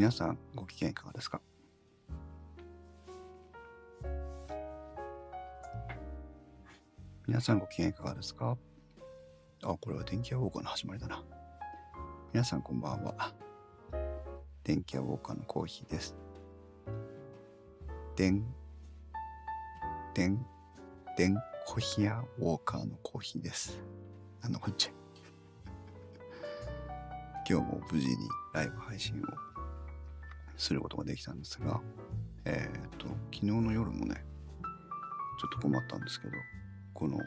皆さんご機嫌いかがですか？皆さんご機嫌いかがですか？あ、これは電気屋ウォーカーの始まりだな。皆さんこんばんは。電気屋ウォーカーのコーヒーです。電、電、電コヒアウォーカーのコーヒーです。なんだこっちゃ。今日も無事にライブ配信をすることができたんですが、えーっと、昨日の夜もね、ちょっと困ったんですけど、この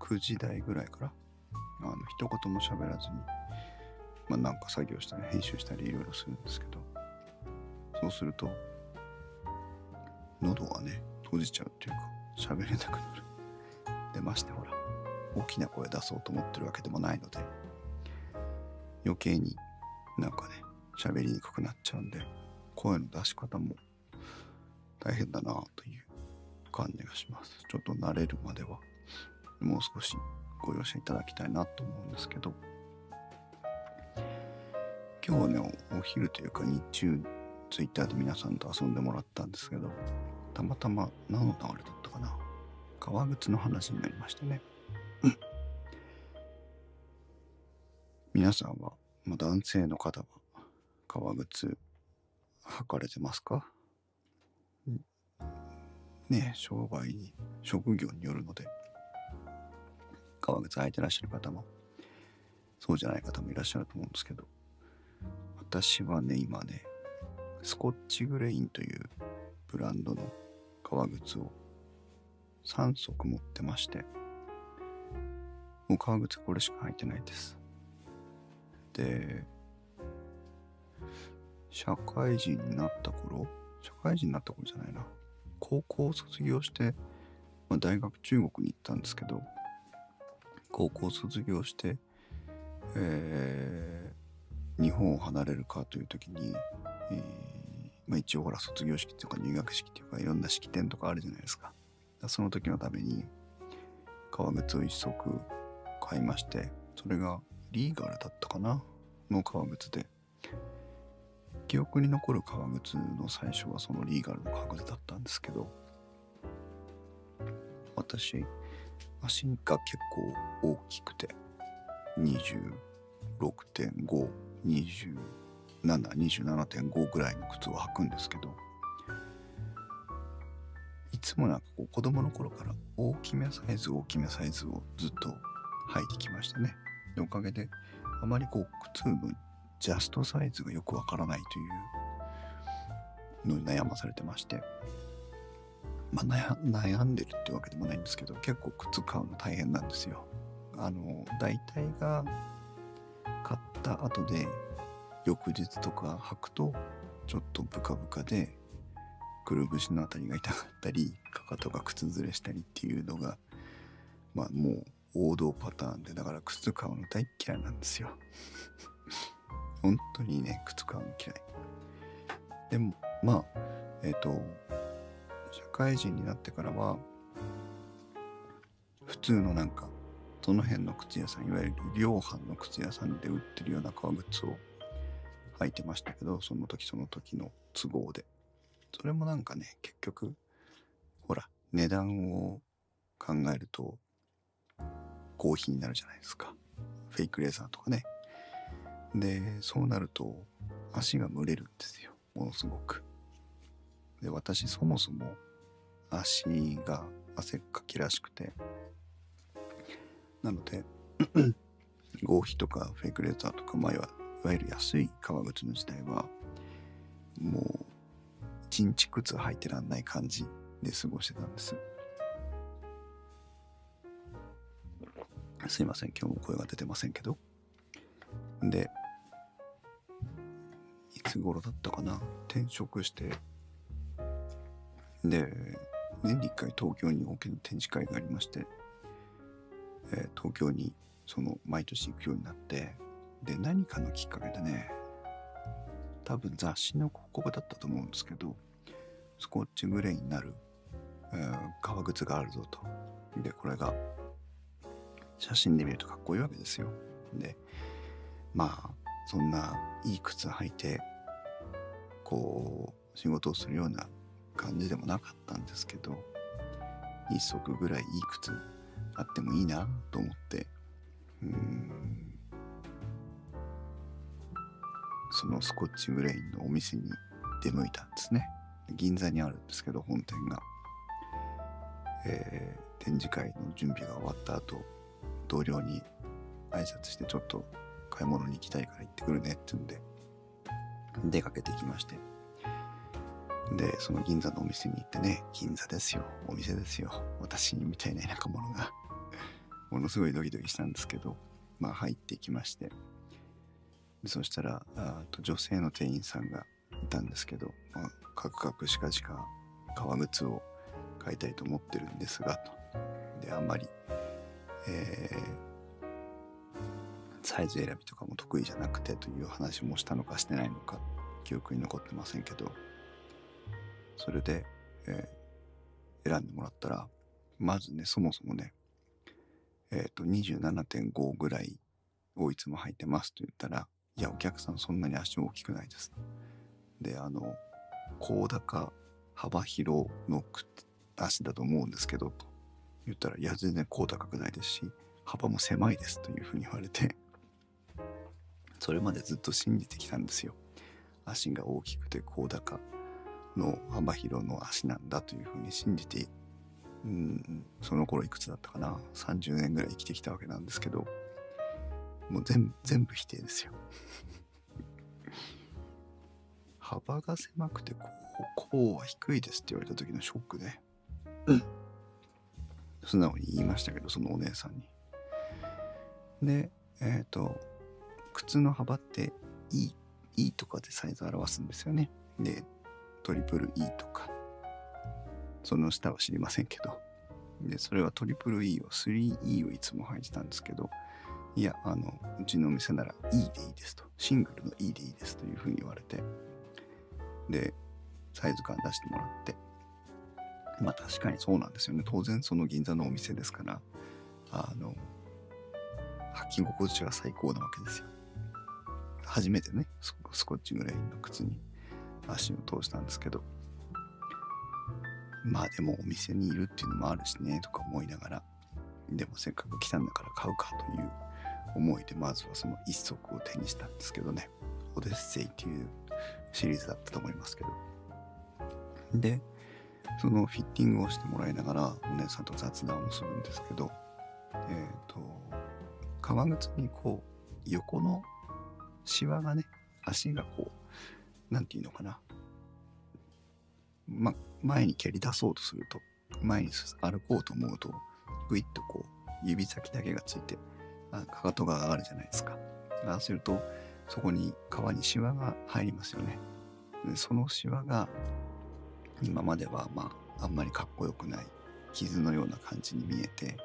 9時台ぐらいから、あの、一言も喋らずに、まあなんか作業したり編集したりいろいろするんですけど、そうすると、喉がね、閉じちゃうっていうか、喋れなくなる。で、ましてほら、大きな声出そうと思ってるわけでもないので、余計になんかね、喋りにくくなっちゃうんで、声の出し方も大変だなという感じがします。ちょっと慣れるまでは、もう少しご容赦いただきたいなと思うんですけど、今日はね、お昼というか日中、ツイッターで皆さんと遊んでもらったんですけど、たまたま何の流れだったかな。革靴の話になりましてね。皆さんは、まあ、男性の方は革靴履かれてますか？ん。ねえ、商売に、職業によるので、革靴履いてらっしゃる方も、そうじゃない方もいらっしゃると思うんですけど、私はね、今ね、スコッチグレインというブランドの革靴を3足持ってまして、もう革靴これしか履いてないです。で、社会人になった頃、社会人になった頃じゃないな。高校を卒業して、まあ、大学中国に行ったんですけど、高校を卒業して、えー日本を離れるかという時に、えーまあ、一応ほら卒業式とか入学式というかいろんな式典とかあるじゃないですか。その時のために革靴を一足買いまして、それがリーガルだったかな？の革靴で、記憶に残る革靴の最初はそのリーガルの革靴だったんですけど、私、足が結構大きくて、26.5、27、27.5ぐらいの靴を履くんですけど、いつもなんかこう子供の頃から大きめサイズ大きめサイズをずっと履いてきましたね。でおかげであまりこう靴ジャストサイズがよくわからないというのに悩まされてまして、まあ、悩んでるってわけでもないんですけど結構靴買うの大変なんですよ。あの大体が買った後で翌日とか履くとちょっとブカブカでくるぶしのあたりが痛かったりかかとが靴ずれしたりっていうのがまあもう王道パターンでだから靴買うの大嫌いなんですよ本当にね靴買うの嫌い。でもまあえっ、と社会人になってからは普通のなんかその辺の靴屋さんいわゆる量販の靴屋さんで売ってるような革靴を履いてましたけどその時その時の都合で。それもなんかね結局ほら値段を考えると合皮になるじゃないですか。フェイクレーザーとかね。でそうなると足が蒸れるんですよ。ものすごく。で私そもそも足が汗っかきらしくて。なので 合皮とかフェイクレーザーとか、まあ、いわゆる安い革靴の時代はもう一日靴履いてらんない感じで過ごしてたんです。すいません。今日も声が出てませんけど。で頃だったかな。転職して。で年に1回東京に大きな展示会がありまして、えー東京にその毎年行くようになって。で何かのきっかけでね多分雑誌の広告だったと思うんですけどスコッチグレイになる、えー革靴があるぞと。でこれが写真で見るとかっこいいわけですよ。でまあそんないい靴履いてこう仕事をするような感じでもなかったんですけど一足ぐらいいい靴あってもいいなと思ってうん。そのスコッチグレインのお店に出向いたんですね。銀座にあるんですけど本店が、えー展示会の準備が終わった後同僚に挨拶してちょっと買い物に行きたいから行ってくるねって言うんで出かけてきまして。でその銀座のお店に行ってね銀座ですよ。お店ですよ。私みたいな田舎者が ものすごいドキドキしたんですけどまあ入ってきまして。そしたらあと女性の店員さんがいたんですけど、まあ、カクカクしかしか革靴を買いたいと思ってるんですがと。であんまり、えーサイズ選びとかも得意じゃなくてという話もしたのかしてないのか記憶に残ってませんけど。それで、えー選んでもらったらまずねそもそもねえっ、と27.5ぐらいをいつも履いてますと言ったらいやお客さんそんなに足大きくないです。であの高高幅広の足だと思うんですけどと言ったらいや全然高高くないですし幅も狭いですというふうに言われてそれまでずっと信じてきたんですよ。足が大きくて高高の幅広の足なんだというふうに信じてうんその頃いくつだったかな。30年ぐらい生きてきたわけなんですけどもう全部全部否定ですよ。幅が狭くてこうこうは低いですって言われた時のショックで、素直に言いましたけどそのお姉さんに。でえっ、と靴の幅って E, e とかでサイズ表すんですよね。でトリプル E とか。その下は知りませんけど。でそれはトリプル E を 3E をいつも履いてたんですけど。いやあのうちのお店なら E でいいですと。シングルの E でいいですというふうに言われて。でサイズ感出してもらって。まあ確かにそうなんですよね。当然その銀座のお店ですからあの履き心地は最高なわけですよ。初めてねススコッチグレイの靴に足を通したんですけど。まあでもお店にいるっていうのもあるしねとか思いながら。でもせっかく来たんだから買うかという思いでまずはその一足を手にしたんですけどね。オデッセイっていうシリーズだったと思いますけど。でそのフィッティングをしてもらいながらお姉さんと雑談をするんですけど。えっ、と革靴にこう横のシワがね足がこうなんていうのかな。ま前に蹴り出そうとすると前に歩こうと思うとグイッとこう指先だけがついてあかかとが上がるじゃないですか。ああするとそこに皮にシワが入りますよね。でそのシワが今まではまああんまりかっこよくない傷のような感じに見えて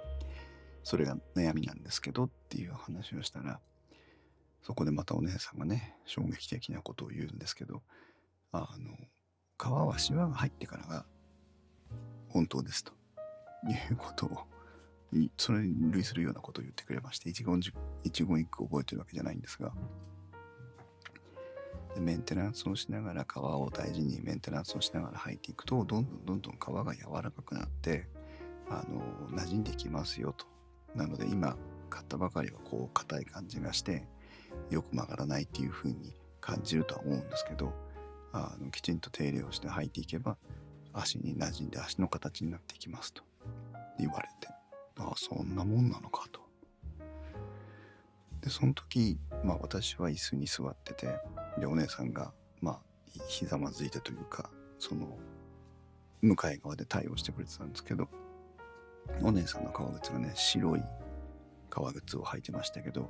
それが悩みなんですけどっていう話をしたらそこでまたお姉さんがね衝撃的なことを言うんですけどあの皮はシワが入ってからが本当ですということをそれに類するようなことを言ってくれまして一言一言一句覚えてるわけじゃないんですがでメンテナンスをしながら皮を大事にメンテナンスをしながら履いていくとどんどんどんどん皮が柔らかくなってあの馴染んできますよと。なので今買ったばかりはこう硬い感じがしてよく曲がらないっていう風に感じるとは思うんですけどあのきちんと手入れをして履いていけば足に馴染んで足の形になっていきますと。言われてああそんなもんなのかと。でその時まあ私は椅子に座っててでお姉さんがまあひざまずいてというかその向かい側で対応してくれてたんですけどお姉さんの革靴がね白い革靴を履いてましたけど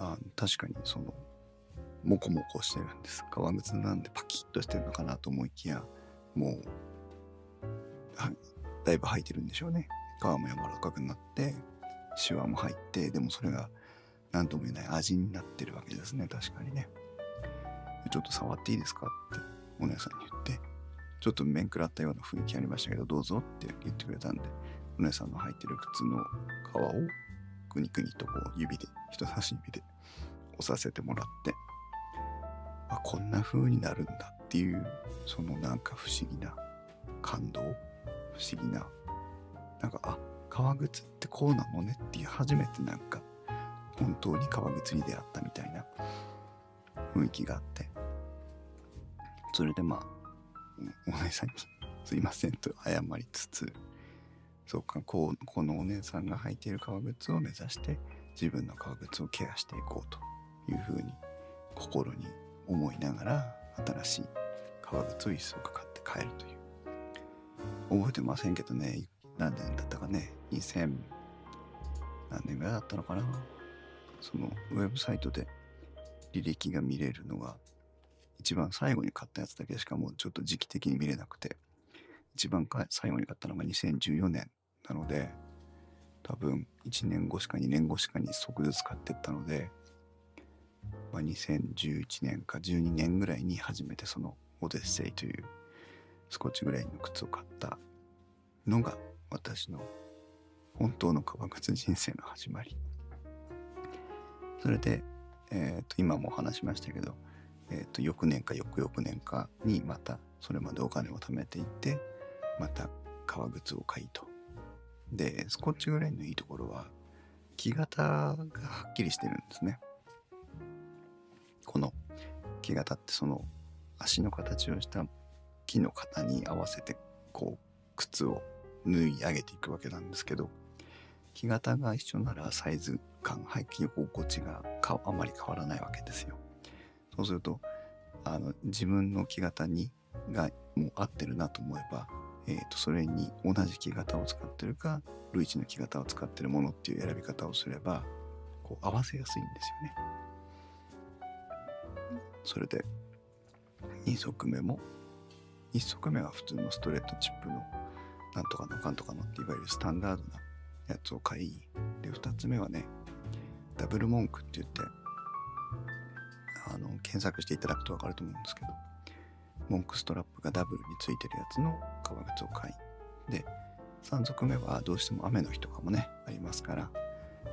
あ確かにそのモコモコしてるんです。革靴なんでパキッとしてるのかなと思いきやもうはだいぶ履いてるんでしょうね。皮も柔らかくなってシワも入ってでもそれが何とも言えない味になってるわけですね。確かにね。ちょっと触っていいですかってお姉さんに言ってちょっと面食らったような雰囲気ありましたけどどうぞって言ってくれたんでお姉さんの履いてる靴の皮をくにくにとこう指で人差し指で押させてもらってあこんな風になるんだっていうそのなんか不思議な感動不思議ななんかあ革靴ってこうなのねっていう初めてなんか本当に革靴に出会ったみたいな雰囲気があってそれでまあお姉さんに「すいません」と謝りつつそうかこうこのお姉さんが履いている革靴を目指して自分の革靴をケアしていこうというふうに心に思いながら新しい革靴を一足買って帰るという。覚えてませんけどね。何年だったかね。2000何年ぐらいだったのかな。そのウェブサイトで履歴が見れるのが一番最後に買ったやつだけしかもうちょっと時期的に見れなくて一番最後に買ったのが2014年なので多分1年後しか2年後しかに即ずつ買ってったので、まあ、2011年か12年ぐらいに初めてそのオデッセイというスコッチグレイの靴を買ったのが私の本当の革靴人生の始まり。それで、えー、と今も話しましたけど、えー、と翌年か翌々年かにまたそれまでお金を貯めていってまた革靴を買いと。でスコッチグレインのいいところは木型がはっきりしてるんですね。この木型ってその足の形をした木の型に合わせてこう靴を縫い上げていくわけなんですけど木型が一緒ならサイズ感履き心地があまり変わらないわけですよ。そうするとあの自分の木型にがもう合ってるなと思えば、えー、とそれに同じ木型を使ってるか類似の木型を使ってるものっていう選び方をすればこう合わせやすいんですよね。それで2足目も1足目は普通のストレートチップのなんとかのかんとかのっていわゆるスタンダードなやつを買いで2つ目はねダブル文句って言ってあの検索していただくと分かると思うんですけど文句ストラップがダブルについてるやつの革靴を買い。で3足目はどうしても雨の日とかもねありますから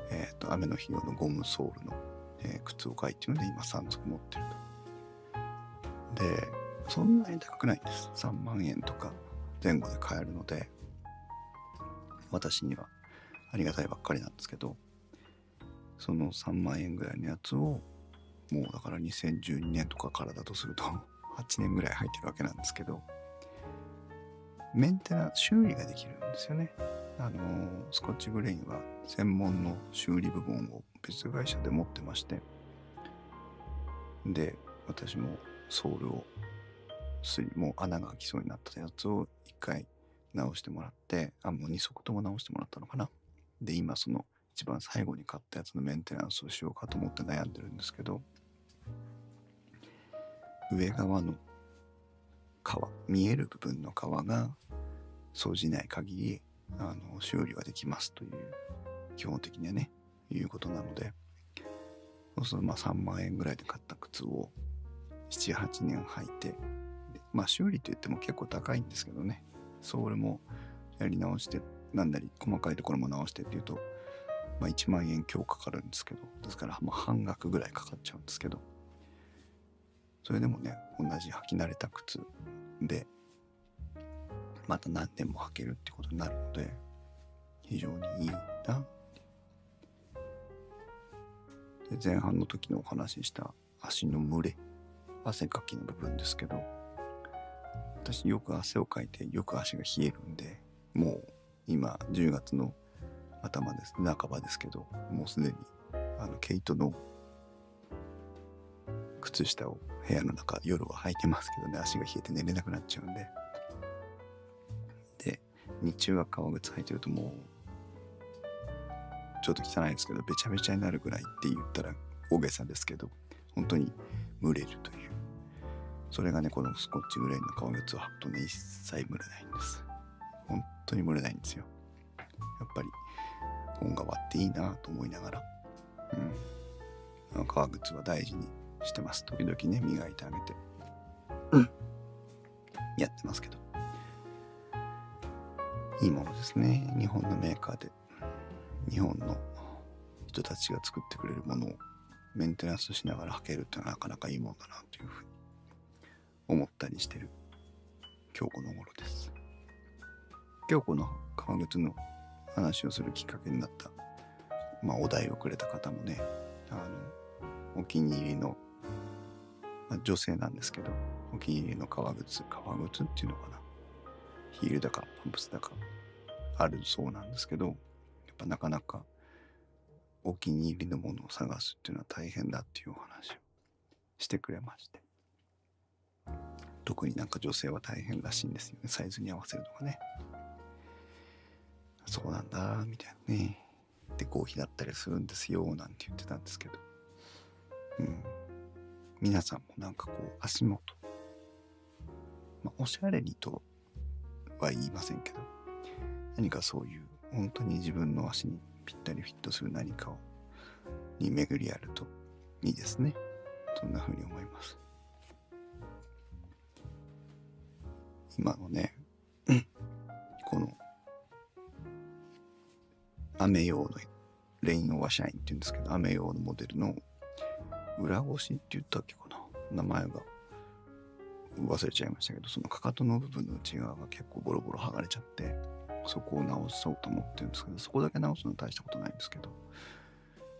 えっ、ー、と雨の日用のゴムソールの、えー、靴を買いっていうので今3足持ってると。でそんなに高くないんです。3万円とか前後で買えるので私にはありがたいばっかりなんですけどその3万円ぐらいのやつをもうだから2012年とかからだとすると8年ぐらい入ってるわけなんですけどメンテナンス修理ができるんですよね。あのスコッチグレインは専門の修理部門を別会社で持ってまして。で私もソールをすりもう穴が開きそうになったやつを一回直してもらってあもう2足とも直してもらったのかな。で今その一番最後に買ったやつのメンテナンスをしようかと思って悩んでるんですけど上側の皮見える部分の皮が掃除ない限りあの修理はできますという基本的にはねいうことなのでそうするとまあ3万円ぐらいで買った靴を78年履いてまあ修理といっても結構高いんですけどね。ソールもやり直してなんだり細かいところも直してっていうと、まあ、1万円強かかるんですけどですからまあ半額ぐらいかかっちゃうんですけどそれでもね同じ履き慣れた靴でまた何年も履けるってことになるので非常にいいな。で前半の時のお話しした足の蒸れ汗かきの部分ですけど私よく汗をかいてよく足が冷えるんでもう今10月の頭です半ばですけどもうすでにあの毛糸の靴下を部屋の中夜は履いてますけどね。足が冷えて寝れなくなっちゃうんで。で日中は革靴履いてるともうちょっと汚いですけどべちゃべちゃになるぐらいって言ったら大げさですけど本当に蒸れるという。それがねこのスコッチグレイの革靴を履くとね一切蒸れないんです。本当に蒸れないんですよ。やっぱり本革っていいなと思いながら。うん。革靴は大事にしてます。時々ね磨いてあげて。うん。やってますけど。いいものですね。日本のメーカーで。日本の人たちが作ってくれるものを。メンテナンスしながら履けるってのはなかなかいいもんだなというふうに思ったりしてる。今日この頃です。今日この革靴の話をするきっかけになった。まあお題をくれた方もね。あのお気に入りの、まあ、女性なんですけどお気に入りの革靴革靴っていうのかな。ヒールだかパンプスだかあるそうなんですけどやっぱなかなかお気に入りのものを探すっていうのは大変だっていうお話をしてくれまして。特になんか女性は大変らしいんですよね。サイズに合わせるのがね。そうなんだみたいなね。で合否だったりするんですよなんて言ってたんですけど。うん。皆さんもなんかこう足元。まあおしゃれにとは言いませんけど何かそういう本当に自分の足にぴったりフィットする何かをに巡り合るといいですね。そんな風に思います。今のね この雨用のレインオーバーシャインって言うんですけど雨用のモデルの裏ごしって言ったっけかな。名前が。忘れちゃいましたけどそのかかとの部分の内側が結構ボロボロ剥がれちゃってそこを直そうと思ってるんですけどそこだけ直すのは大したことないんですけど。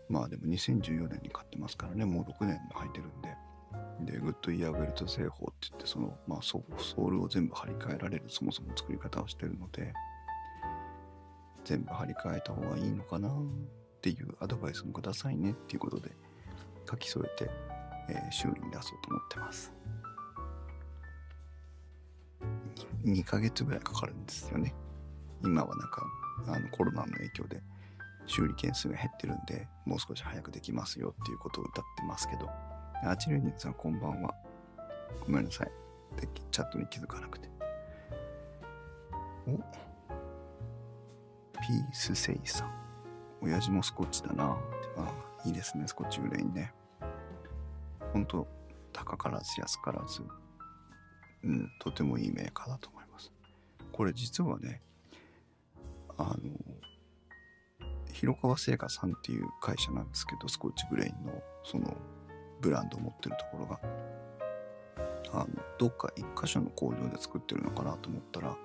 まあでも2014年に買ってますからねもう6年履いてるんで。でグッドイヤーベルト製法って言ってその、まあ、ソールを全部張り替えられるそもそも作り方をしてるので全部張り替えた方がいいのかなっていうアドバイスもくださいねっていうことで。書き添えて、えー、修理に出そうと思ってます。2ヶ月ぐらいかかるんですよね。今はなんかあのコロナの影響で修理件数が減ってるんでもう少し早くできますよっていうことを歌ってますけど。あちるにさんこんばんは。ごめんなさい。でチャットに気づかなくて。おピースセイさん。親父もスコッチだな。あいいですね。スコッチグレインね。ほんと高からず安からずうんとてもいいメーカーだと思います。これ実はねあの広川製菓さんっていう会社なんですけどスコッチグレインのそのブランドを持ってるところがあのどっか一箇所の工場で作ってるのかなと思ったら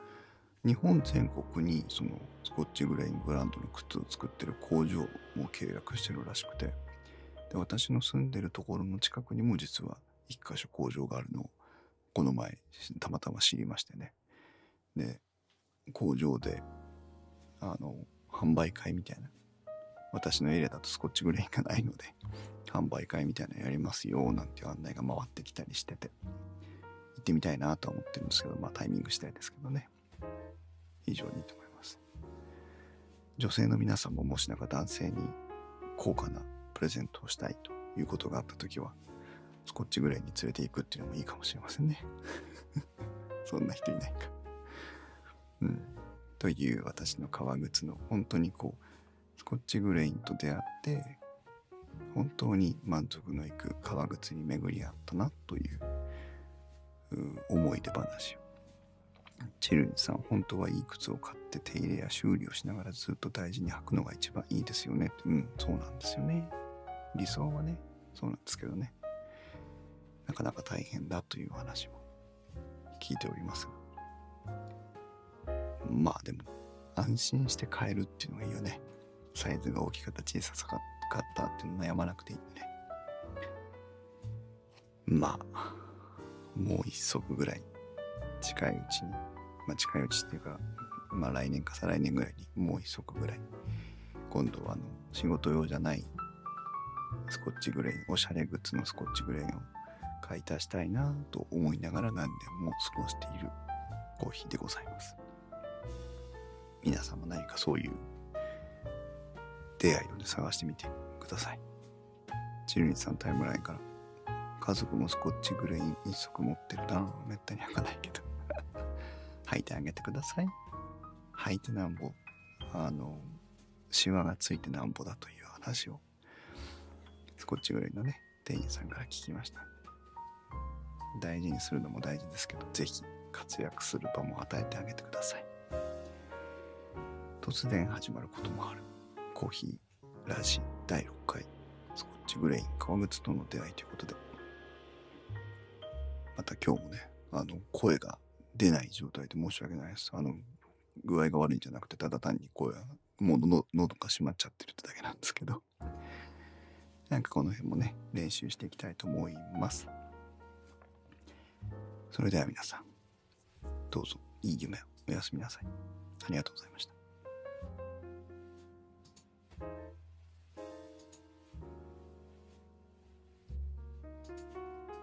日本全国にそのスコッチグレインブランドの靴を作ってる工場も契約してるらしくてで私の住んでるところの近くにも実は一箇所工場があるのをこの前たまたま知りましてね。で工場であの販売会みたいな私のエリアだとスコッチグレインがないので販売会みたいなのやりますよなんて案内が回ってきたりしてて。行ってみたいなとは思ってるんですけどまあタイミングしたいですけどね。非常にいいと思います。女性の皆さんももしなんか男性に高価なプレゼントをしたいということがあった時はスコッチグレインに連れて行くっていうのもいいかもしれませんね。そんな人いないか。うん。という私の革靴の本当にこうスコッチグレインと出会って本当に満足のいく革靴に巡り合ったなという思い出話を。チェルニさん本当はいい靴を買って手入れや修理をしながらずっと大事に履くのが一番いいですよね。うんそうなんですよね。理想はねそうなんですけどね。なかなか大変だという話も聞いておりますが。まあでも安心して買えるっていうのがいいよね。サイズが大きかった小さかったっていうの悩まなくていいんでね。まあもう一足ぐらい近いうちにまあ近いうちっていうかまあ来年か再来年ぐらいにもう一足ぐらい今度はあの仕事用じゃないスコッチグレインおしゃれグッズのスコッチグレインを買い足したいなと思いながら何年も過ごしているコーヒーでございます。皆さんも何かそういう出会いをね探してみてください。チルニさんタイムラインから家族もスコッチグレイン一足持ってるなめったに履かないけど。履いてあげてください。履いてなんぼあのシワがついてなんぼだという話をスコッチグレインのね店員さんから聞きました。大事にするのも大事ですけど是非活躍する場も与えてあげてください。突然始まることもある。コーヒーラジ第6回。スコッチグレイン革靴との出会いということで、また今日もね、あの、声が出ない状態で申し訳ないです。あの、具合が悪いんじゃなくて、ただ単に声が、もうの喉が閉まっちゃってるってだけなんですけど、なんかこの辺もね、練習していきたいと思います。それでは皆さん、どうぞいい夢をおやすみなさい。ありがとうございました。